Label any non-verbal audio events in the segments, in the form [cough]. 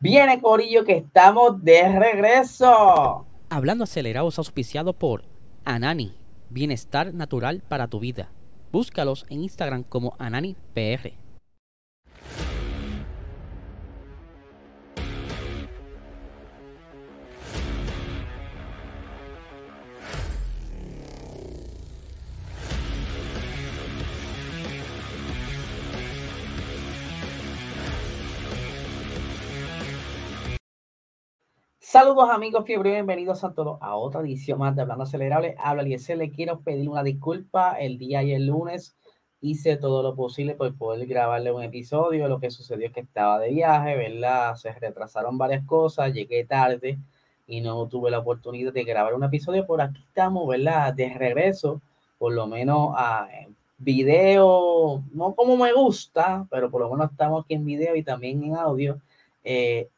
Viene Corillo que estamos de regreso. Hablando acelerados auspiciado por Anani, bienestar natural para tu vida. Búscalos en Instagram como AnaniPR. Saludos amigos fiebre, bienvenidos a todos a otra edición más de Hablando Acelerable. Habla Eliezer, le quiero pedir una disculpa. El día y el lunes hice todo lo posible por poder grabarle un episodio. Lo que sucedió es que estaba de viaje, ¿verdad? Se retrasaron varias cosas, llegué tarde y no tuve la oportunidad de grabar un episodio. Por aquí estamos, ¿verdad? De regreso, por lo menos a video, no como me gusta, pero por lo menos estamos aquí en video y también en audio. Eh,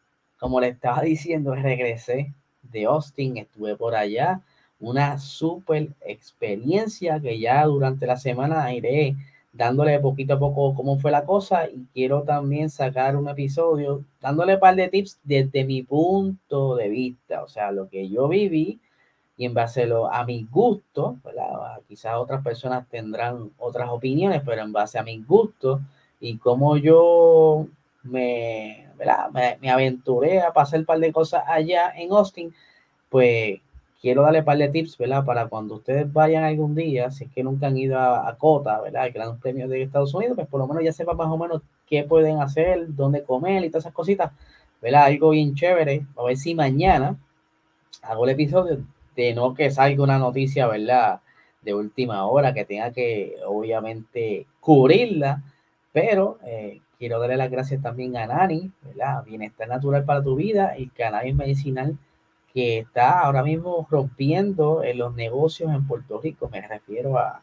como le estaba diciendo, regresé de Austin, estuve por allá, una súper experiencia que ya durante la semana iré dándole poquito a poco cómo fue la cosa y quiero también sacar un episodio dándole un par de tips desde mi punto de vista, o sea, lo que yo viví y en base a, mi gusto, quizás otras personas tendrán otras opiniones, pero en base a mi gusto y cómo yo me, me, aventuré a pasar un par de cosas allá en Austin, pues quiero darle un par de tips, ¿verdad? Para cuando ustedes vayan algún día, si es que nunca han ido a, Cota, ¿verdad? El Gran Premio de Estados Unidos, pues por lo menos ya sepan más o menos qué pueden hacer, dónde comer y todas esas cositas, ¿verdad? Algo bien chévere. A ver si mañana hago el episodio de no que salga una noticia, ¿verdad? De última hora, que tenga que, obviamente, cubrirla, pero eh, Quiero darle las gracias también a Nani, ¿verdad? Bienestar natural para tu vida y cannabis medicinal que está ahora mismo rompiendo en los negocios en Puerto Rico. Me refiero a,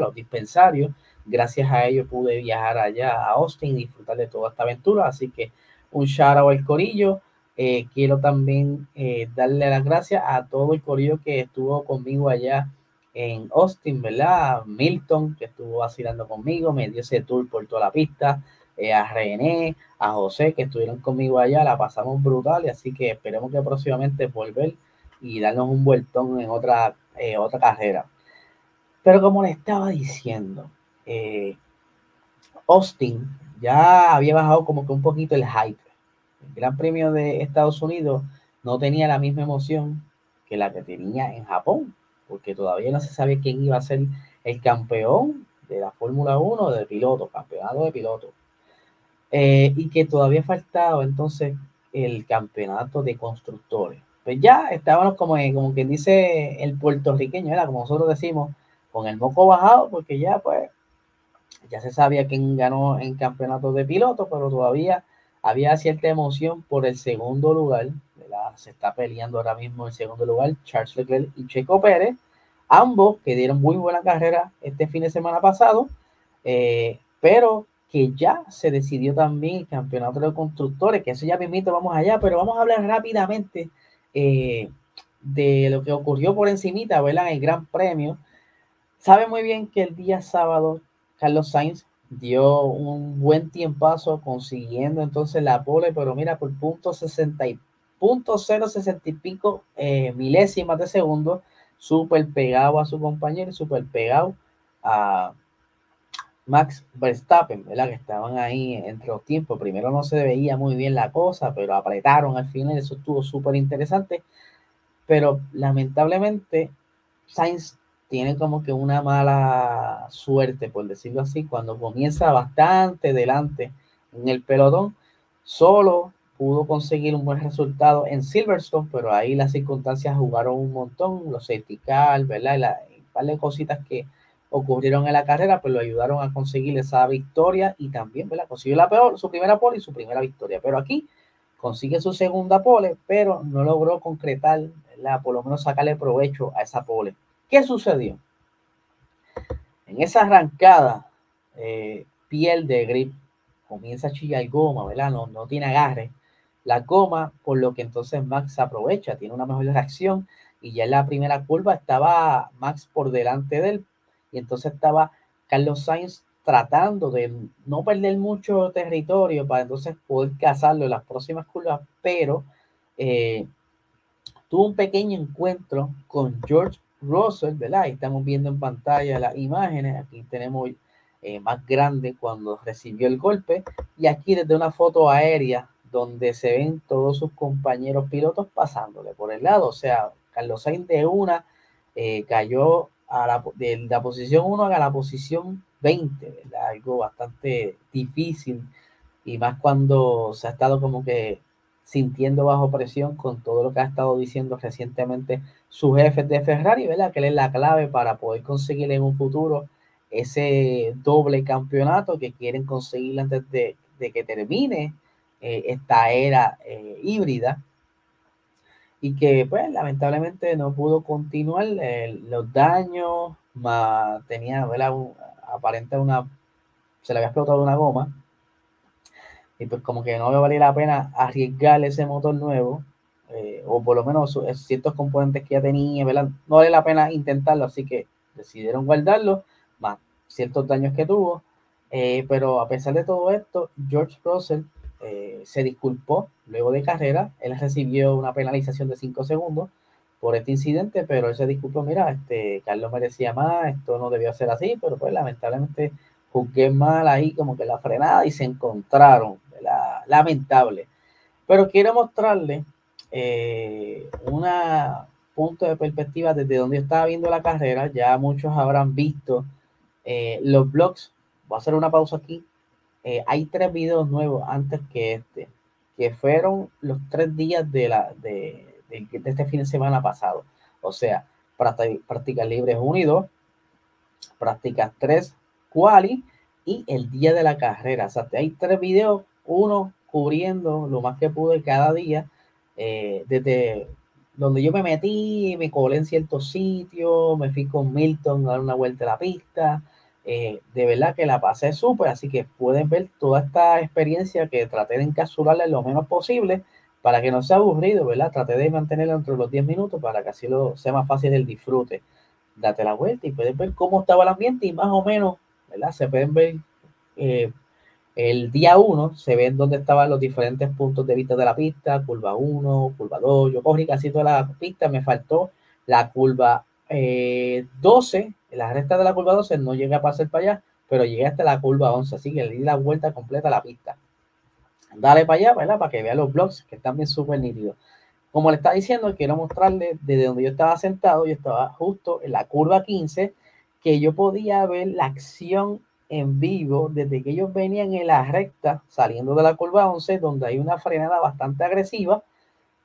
los dispensarios. Gracias a ellos pude viajar allá a Austin y disfrutar de toda esta aventura. Así que un shout out al corillo. Eh, quiero también eh, darle las gracias a todo el corillo que estuvo conmigo allá en Austin, ¿verdad? Milton, que estuvo vacilando conmigo, me dio ese tour por toda la pista. Eh, a René, a José, que estuvieron conmigo allá, la pasamos brutal y así que esperemos que próximamente volver y darnos un vueltón en otra, eh, otra carrera. Pero como le estaba diciendo, eh, Austin ya había bajado como que un poquito el hype. El Gran Premio de Estados Unidos no tenía la misma emoción que la que tenía en Japón, porque todavía no se sabe quién iba a ser el campeón de la Fórmula 1 de piloto, campeonato de piloto. Eh, y que todavía faltaba entonces el campeonato de constructores. Pues ya estábamos como, como quien dice el puertorriqueño, era como nosotros decimos, con el moco bajado, porque ya pues ya se sabía quién ganó en campeonato de piloto, pero todavía había cierta emoción por el segundo lugar se está peleando ahora mismo en segundo lugar Charles Leclerc y Checo Pérez, ambos que dieron muy buena carrera este fin de semana pasado, eh, pero que ya se decidió también el campeonato de constructores, que eso ya permite, vamos allá, pero vamos a hablar rápidamente eh, de lo que ocurrió por encimita, ¿verdad? El Gran Premio. Sabe muy bien que el día sábado Carlos Sainz dio un buen tiempazo consiguiendo entonces la pole, pero mira, por punto 63 0.060 y pico eh, milésimas de segundo, súper pegado a su compañero, súper pegado a Max Verstappen, ¿verdad? Que estaban ahí entre los tiempos. Primero no se veía muy bien la cosa, pero apretaron al final, eso estuvo súper interesante. Pero lamentablemente, Sainz tiene como que una mala suerte, por decirlo así, cuando comienza bastante delante en el pelotón, solo pudo conseguir un buen resultado en Silverstone, pero ahí las circunstancias jugaron un montón, los safety ¿verdad? Y, la, un par de cositas que ocurrieron en la carrera, pues lo ayudaron a conseguir esa victoria y también, ¿verdad? Consiguió la peor, su primera pole y su primera victoria. Pero aquí consigue su segunda pole, pero no logró concretar. Por lo menos sacarle provecho a esa pole. ¿Qué sucedió? En esa arrancada, eh, piel de grip, comienza a chillar goma, ¿verdad? No, no tiene agarre. La goma, por lo que entonces Max aprovecha, tiene una mejor reacción y ya en la primera curva estaba Max por delante de él, y entonces estaba Carlos Sainz tratando de no perder mucho territorio para entonces poder cazarlo en las próximas curvas, pero eh, tuvo un pequeño encuentro con George Russell, ¿verdad? Ahí estamos viendo en pantalla las imágenes, aquí tenemos eh, más grande cuando recibió el golpe. Y aquí desde una foto aérea donde se ven todos sus compañeros pilotos pasándole por el lado, o sea, Carlos Sainz de una eh, cayó a la, de la posición 1 a la posición 20, ¿verdad? Algo bastante difícil y más cuando se ha estado como que sintiendo bajo presión con todo lo que ha estado diciendo recientemente su jefe de Ferrari, ¿verdad? Que él es la clave para poder conseguir en un futuro ese doble campeonato que quieren conseguir antes de, que termine eh, esta era eh, híbrida y que pues lamentablemente no pudo continuar eh, los daños, más tenía, ¿verdad? aparente una, se le había explotado una goma y pues como que no le valía la pena arriesgar ese motor nuevo o por lo menos ciertos componentes que ya tenía, ¿verdad? No vale la pena intentarlo, así que decidieron guardarlo más ciertos daños que tuvo. Eh, pero a pesar de todo esto, George Russell eh, se disculpó luego de carrera. Él recibió una penalización de 5 segundos por este incidente, pero él se disculpó, mira, este, Carlos merecía más, esto no debió ser así, pero pues lamentablemente juzgué mal ahí como que la frenada y se encontraron, la, lamentable. Pero quiero mostrarle eh, una punto de perspectiva desde donde estaba viendo la carrera, ya muchos habrán visto eh, los blogs, voy a hacer una pausa aquí. Eh, hay tres videos nuevos antes que este, que fueron los tres días de, la, de, este fin de semana pasado. O sea, prácticas libres 1 y 2, prácticas 3, quali y el día de la carrera. O sea, hay tres videos, uno cubriendo lo más que pude cada día, eh, desde donde yo me metí, me colé en ciertos sitios, me fui con Milton a dar una vuelta a la pista, eh, de verdad que la pasé súper, así que pueden ver toda esta experiencia que traté de encapsularla lo menos posible para que no sea aburrido, ¿verdad? Traté de mantenerla entre los 10 minutos para que así lo, sea más fácil el disfrute. Date la vuelta y pueden ver cómo estaba el ambiente y más o menos, ¿verdad? Se pueden ver eh, el día 1, se ven dónde estaban los diferentes puntos de vista de la pista, curva 1, curva 2, yo cogí casi toda la pista, me faltó la curva 12, eh, la recta de la curva 12 no llegué a pasar para allá, pero llegué hasta la curva 11, así que le di la vuelta completa a la pista. Dale para allá, ¿verdad? Para que vea los blogs que están bien súper nítidos. Como le estaba diciendo, quiero mostrarle desde donde yo estaba sentado, yo estaba justo en la curva 15, que yo podía ver la acción en vivo desde que ellos venían en la recta saliendo de la curva 11, donde hay una frenada bastante agresiva,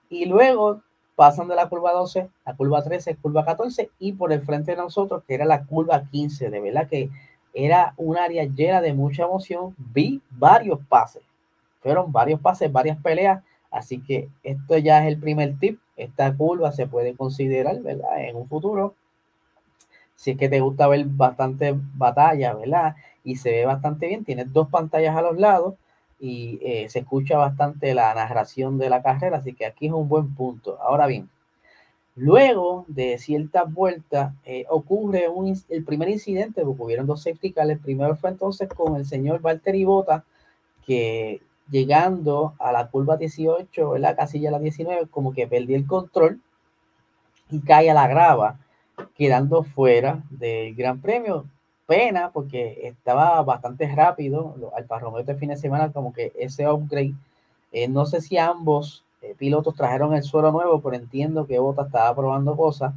y luego pasan de la curva 12, la curva 13, curva 14 y por el frente de nosotros, que era la curva 15. De verdad que era un área llena de mucha emoción. Vi varios pases, fueron varios pases, varias peleas. Así que esto ya es el primer tip. Esta curva se puede considerar, ¿verdad? En un futuro. Si es que te gusta ver bastante batalla, ¿verdad? Y se ve bastante bien. Tienes dos pantallas a los lados y eh, se escucha bastante la narración de la carrera, así que aquí es un buen punto. Ahora bien, luego de ciertas vueltas eh, ocurre un, el primer incidente, porque hubieron dos safety. El primero fue entonces con el señor Valtteri Bota, que llegando a la curva 18, la casilla la 19, como que perdió el control y cae a la grava, quedando fuera del Gran Premio pena porque estaba bastante rápido. Alfa Romeo este fin de semana, como que ese upgrade. Eh, no sé si ambos eh, pilotos trajeron el suelo nuevo, pero entiendo que Bota estaba probando cosas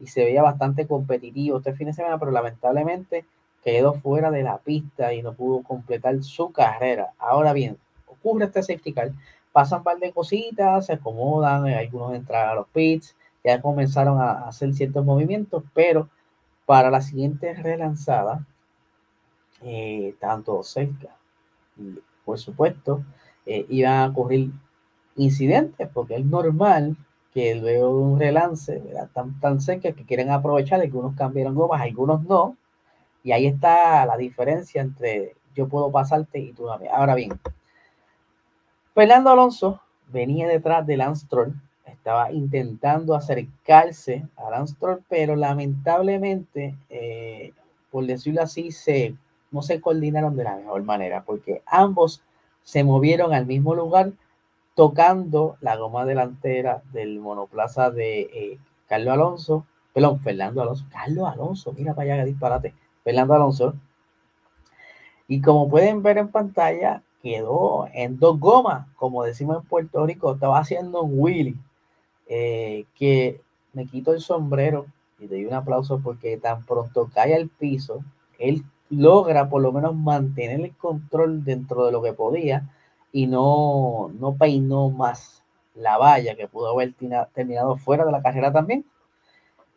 y se veía bastante competitivo este fin de semana, pero lamentablemente quedó fuera de la pista y no pudo completar su carrera. Ahora bien, ocurre este safety car, pasan un par de cositas, se acomodan, eh, algunos entran a los pits, ya comenzaron a hacer ciertos movimientos, pero para la siguiente relanzada, eh, tanto cerca y por supuesto eh, iban a ocurrir incidentes porque es normal que luego de un relance tan, tan cerca que quieren aprovechar, algunos cambiaron gomas, algunos no, y ahí está la diferencia entre yo puedo pasarte y tú Ahora bien, Fernando Alonso venía detrás de Lance estaba intentando acercarse a Lance pero lamentablemente, eh, por decirlo así, se no se coordinaron de la mejor manera, porque ambos se movieron al mismo lugar tocando la goma delantera del monoplaza de eh, Carlos Alonso, perdón, Fernando Alonso, Carlos Alonso, mira para allá disparate, Fernando Alonso. Y como pueden ver en pantalla, quedó en dos gomas, como decimos en Puerto Rico, estaba haciendo un Willy, eh, que me quito el sombrero y doy un aplauso porque tan pronto cae al piso, él logra por lo menos mantener el control dentro de lo que podía y no, no peinó más la valla que pudo haber terminado fuera de la carrera también.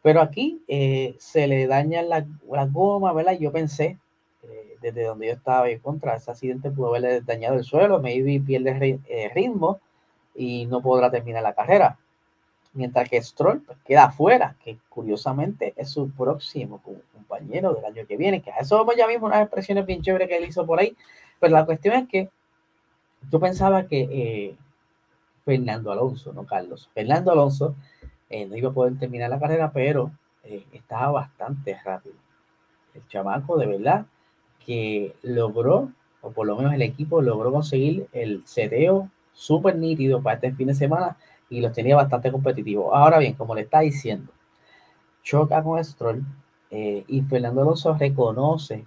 Pero aquí eh, se le dañan las la gomas, ¿verdad? Yo pensé, eh, desde donde yo estaba en contra, ese accidente pudo haberle dañado el suelo, maybe pierde eh, ritmo y no podrá terminar la carrera. Mientras que Stroll pues, queda afuera, que curiosamente es su próximo compañero del año que viene, que a eso vamos ya mismo unas expresiones bien chéveres que él hizo por ahí. Pero la cuestión es que yo pensaba que Fernando Alonso, no Carlos, Fernando Alonso eh, no iba a poder terminar la carrera, pero eh, estaba bastante rápido. El chamaco de verdad que logró, o por lo menos el equipo logró conseguir el seteo súper nítido para este fin de semana y los tenía bastante competitivos. Ahora bien, como le está diciendo, choca con Stroll eh, y Fernando Alonso reconoce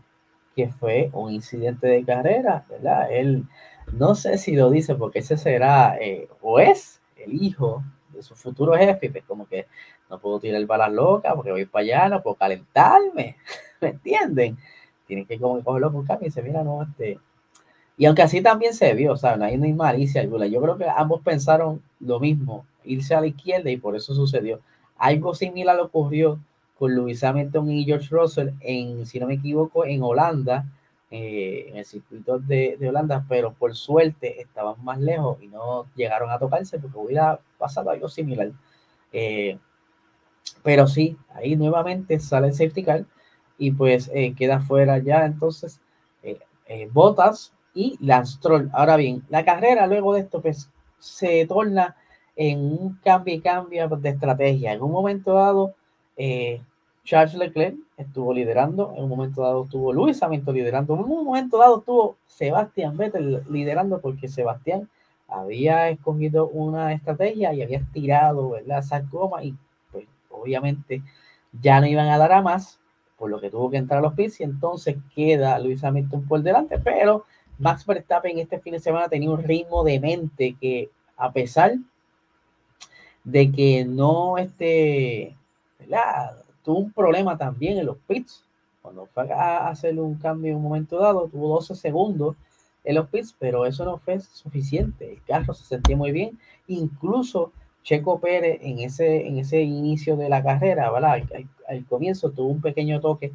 que fue un incidente de carrera, ¿verdad? Él no sé si lo dice porque ese será o es el hijo de su futuro jefe, pues como que no puedo tirar balas locas porque voy para allá, no puedo calentarme, [laughs] ¿me entienden? Tienen que como que cogerlo por cambio y se mira, no, este... Y aunque así también se vio, o sea, no hay malicia alguna. Yo creo que ambos pensaron lo mismo, irse a la izquierda y por eso sucedió. Algo similar ocurrió con Lewis Hamilton y George Russell en, si no me equivoco, en Holanda, eh, en el circuito de, Holanda, pero por suerte estaban más lejos y no llegaron a tocarse porque hubiera pasado algo similar. Eh, pero sí, ahí nuevamente sale el safety car y pues eh, queda fuera ya entonces Botas y Lance Troll. Ahora bien, la carrera luego de esto pues se torna en un cambio y cambio de estrategia. En un momento dado, Charles Leclerc estuvo liderando, en un momento dado estuvo Luis Hamilton liderando, en un momento dado estuvo Sebastián Vettel liderando porque Sebastián había escogido una estrategia y había tirado ¿verdad? esa goma y pues obviamente ya no iban a dar a más, por lo que tuvo que entrar a los pits y entonces queda Luis Hamilton por delante, pero Max Verstappen este fin de semana tenía un ritmo de mente que a pesar de que no esté, ¿verdad? tuvo un problema también en los pits. Cuando fue a hacer un cambio en un momento dado, tuvo 12 segundos en los pits, pero eso no fue suficiente. El carro se sentía muy bien. Incluso Checo Pérez en ese, en ese inicio de la carrera, ¿verdad? Al, comienzo tuvo un pequeño toque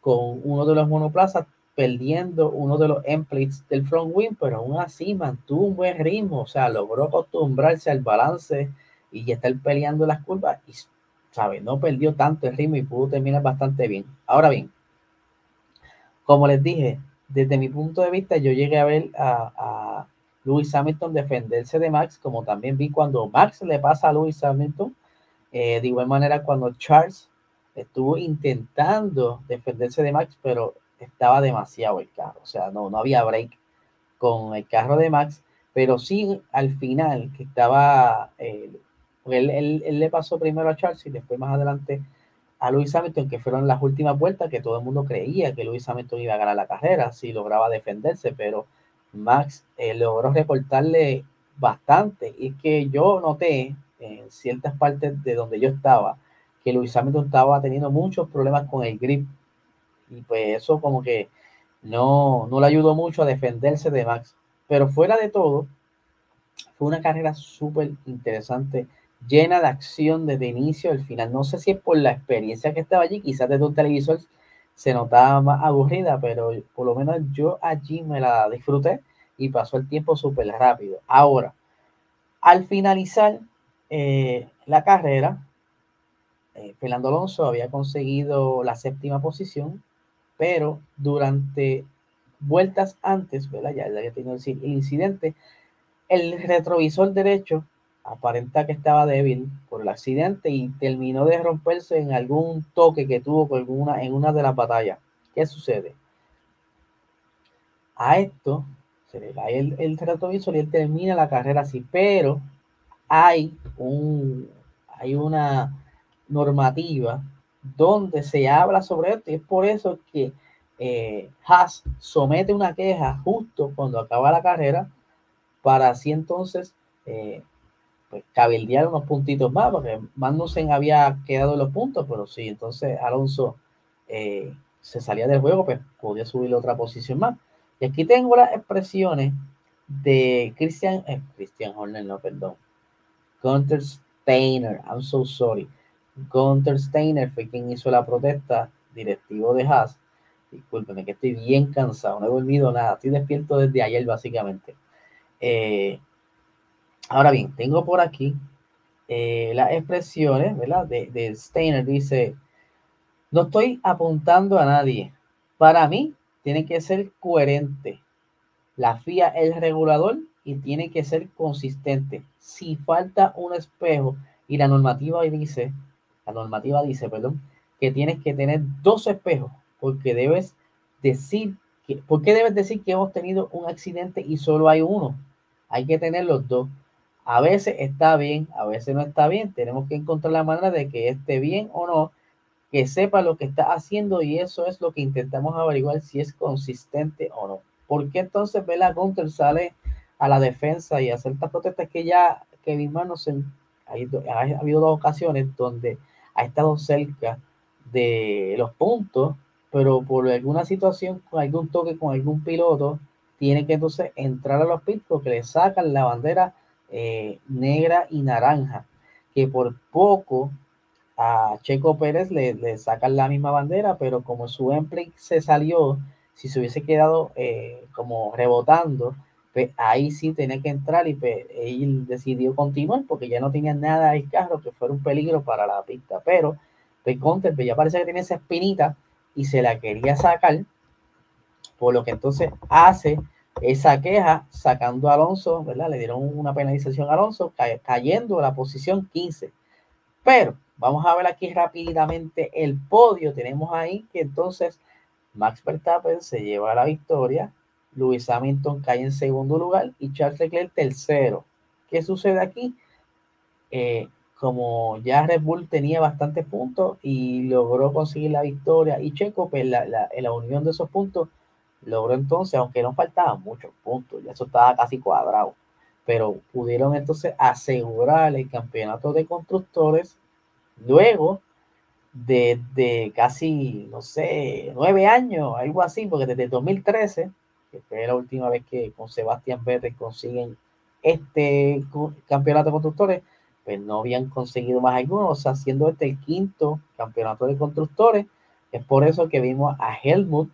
con uno de los monoplazas, perdiendo uno de los emplates del front wing, pero aún así mantuvo un buen ritmo, o sea, logró acostumbrarse al balance y ya estar peleando las curvas y ¿sabe? No perdió tanto el ritmo y pudo terminar bastante bien. Ahora bien, como les dije, desde mi punto de vista, yo llegué a ver a, a Hamilton defenderse de Max, como también vi cuando Max le pasa a Lewis Hamilton. Eh, de igual manera, cuando Charles estuvo intentando defenderse de Max, pero estaba demasiado el carro, o sea, no, no había break con el carro de Max, pero sí al final, que estaba eh, él, le pasó primero a Charles y después más adelante a Luis Hamilton, que fueron las últimas vueltas que todo el mundo creía que Luis Hamilton iba a ganar la carrera si lograba defenderse, pero Max eh, logró recortarle bastante. Y que yo noté en ciertas partes de donde yo estaba que Luis Hamilton estaba teniendo muchos problemas con el grip. Y pues eso como que no, no le ayudó mucho a defenderse de Max. Pero fuera de todo, fue una carrera súper interesante llena de acción desde inicio al final. No sé si es por la experiencia que estaba allí, quizás desde un televisor se notaba más aburrida, pero por lo menos yo allí me la disfruté y pasó el tiempo súper rápido. Ahora, al finalizar eh, la carrera, eh, Fernando Alonso había conseguido la séptima posición, pero durante vueltas antes, ¿verdad? ya había tenido el incidente, el retrovisor derecho aparenta que estaba débil por el accidente y terminó de romperse en algún toque que tuvo con alguna, en una de las batallas. ¿Qué sucede? a esto se le cae el, el retrovisor y él termina la carrera así, pero hay un, hay una normativa donde se habla sobre esto y es por eso que eh, Haas somete una queja justo cuando acaba la carrera para así entonces eh, pues, cabildear unos puntitos más, porque Magnussen había quedado en los puntos, pero sí, entonces Alonso eh, se salía del juego, pues podía subir otra posición más. Y aquí tengo las expresiones de Christian, eh, Christian Horner, no, perdón, Gunter Steiner, I'm so sorry. Gunter Steiner fue quien hizo la protesta, directivo de Haas. Discúlpeme que estoy bien cansado, no he dormido nada, estoy despierto desde ayer básicamente. Eh, ahora bien, tengo por aquí eh, las expresiones, ¿verdad? De, de Steiner dice, no estoy apuntando a nadie. Para mí, tiene que ser coherente. La FIA es el regulador y tiene que ser consistente. Si falta un espejo y la normativa dice, la normativa dice, perdón, que tienes que tener dos espejos porque debes decir que, ¿por qué debes decir que hemos tenido un accidente y solo hay uno? Hay que tener los dos. A veces está bien, a veces no está bien. Tenemos que encontrar la manera de que esté bien o no, que sepa lo que está haciendo y eso es lo que intentamos averiguar si es consistente o no. ¿Por qué entonces Bela Gunter sale a la defensa y hacer estas protestas que ya Kevin Magnussen ha, ha habido dos ocasiones donde ha estado cerca de los puntos, pero por alguna situación, con algún toque con algún piloto, tiene que entonces entrar a los pits porque le sacan la bandera eh, negra y naranja, que por poco a Checo Pérez le, le, sacan la misma bandera, pero como su Emplay se salió, si se hubiese quedado eh, como rebotando, pues ahí sí tenía que entrar y pues, él decidió continuar porque ya no tenía nada el carro que fuera un peligro para la pista. Pero pues, Conter pues, ya parece que tiene esa espinita y se la quería sacar, por lo que entonces hace esa queja sacando a Alonso, ¿verdad? Le dieron una penalización a Alonso, cayendo a la posición 15. Pero vamos a ver aquí rápidamente el podio. Tenemos ahí que entonces Max Verstappen se lleva la victoria, Lewis Hamilton cae en segundo lugar y Charles Leclerc tercero. ¿Qué sucede aquí? Eh, como ya Red Bull tenía bastantes puntos y logró conseguir la victoria y Checo, pues la, la, unión de esos puntos logró entonces, aunque no faltaban muchos puntos, ya eso estaba casi cuadrado, pero pudieron entonces asegurar el campeonato de constructores luego de, de, casi, no sé, nueve años, algo así, porque desde 2013, que fue la última vez que con Sebastián Vettel consiguen este campeonato de constructores, pues no habían conseguido más algunos, o sea, siendo este el quinto campeonato de constructores, es por eso que vimos a Helmut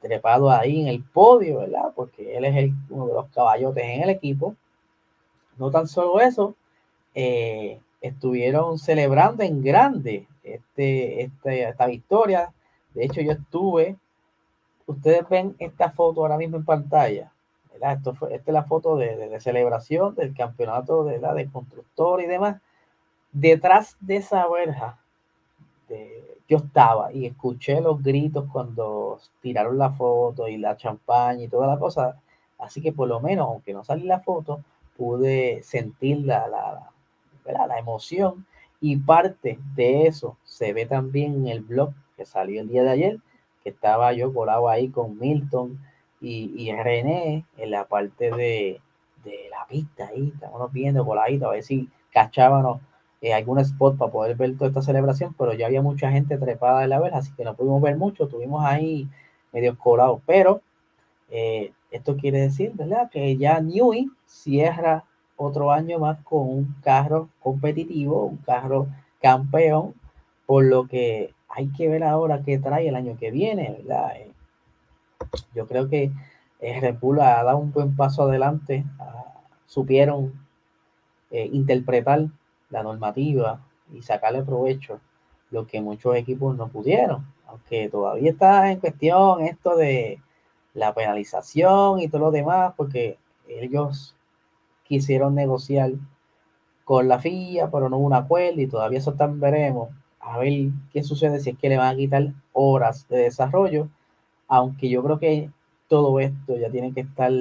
trepado ahí en el podio, ¿verdad? Porque él es el, uno de los caballotes en el equipo. No tan solo eso, eh, estuvieron celebrando en grande este, este, esta victoria. De hecho, yo estuve, ustedes ven esta foto ahora mismo en pantalla. Esto fue, esta es la foto de, de, de celebración del campeonato de, la, de constructor y demás. Detrás de esa verja de, yo estaba y escuché los gritos cuando tiraron la foto y la champaña y toda la cosa. Así que por lo menos, aunque no salí la foto, pude sentir la, la, la, la emoción y parte de eso se ve también en el blog que salió el día de ayer, estaba yo colado ahí con Milton y, y René en la parte de, de la pista ahí, estábamos viendo coladito a ver si cachábamos eh, algún spot para poder ver toda esta celebración, pero ya había mucha gente trepada en la verja, así que no pudimos ver mucho, tuvimos ahí medio colado, pero eh, esto quiere decir, ¿verdad? Que ya Newey cierra otro año más con un carro competitivo, un carro campeón, por lo que hay que ver ahora qué trae el año que viene, ¿verdad? Eh, yo creo que eh, Red Bull ha dado un buen paso adelante, supieron eh, interpretar la normativa y sacarle provecho lo que muchos equipos no pudieron, aunque todavía está en cuestión esto de la penalización y todo lo demás, porque ellos quisieron negociar con la FIA, pero no hubo un acuerdo y todavía eso también veremos a ver qué sucede si es que le van a quitar horas de desarrollo, aunque yo creo que todo esto, ya tienen que estar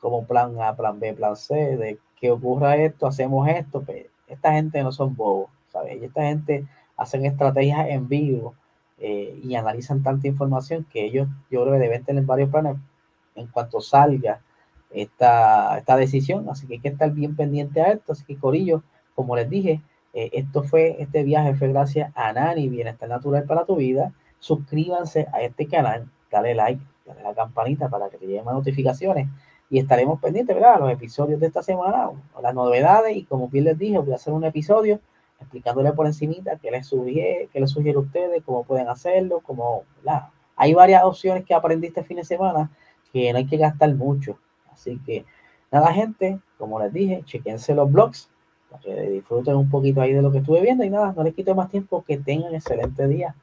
como plan A, plan B, plan C, de que ocurra esto, hacemos esto, pues esta gente no son bobos, ¿sabes? Y esta gente hacen estrategias en vivo eh, y analizan tanta información que ellos, yo creo que deben tener varios planes en cuanto salga esta, esta decisión, así que hay que estar bien pendiente a esto, así que Corillo, como les dije, eh, esto fue, este viaje fue gracias a Nani, Bienestar Natural para tu vida, suscríbanse a este canal, dale like, dale la campanita para que te lleguen más notificaciones y estaremos pendientes, ¿verdad? Los episodios de esta semana, las novedades y como bien les dije, voy a hacer un episodio explicándole por encimita qué les sugiere, qué les sugiere a ustedes, cómo pueden hacerlo, cómo, ¿verdad? Hay varias opciones que aprendí este fin de semana que no hay que gastar mucho. Así que, nada, gente, como les dije, chequense los blogs para que disfruten un poquito ahí de lo que estuve viendo y nada, no les quito más tiempo, que tengan excelente día.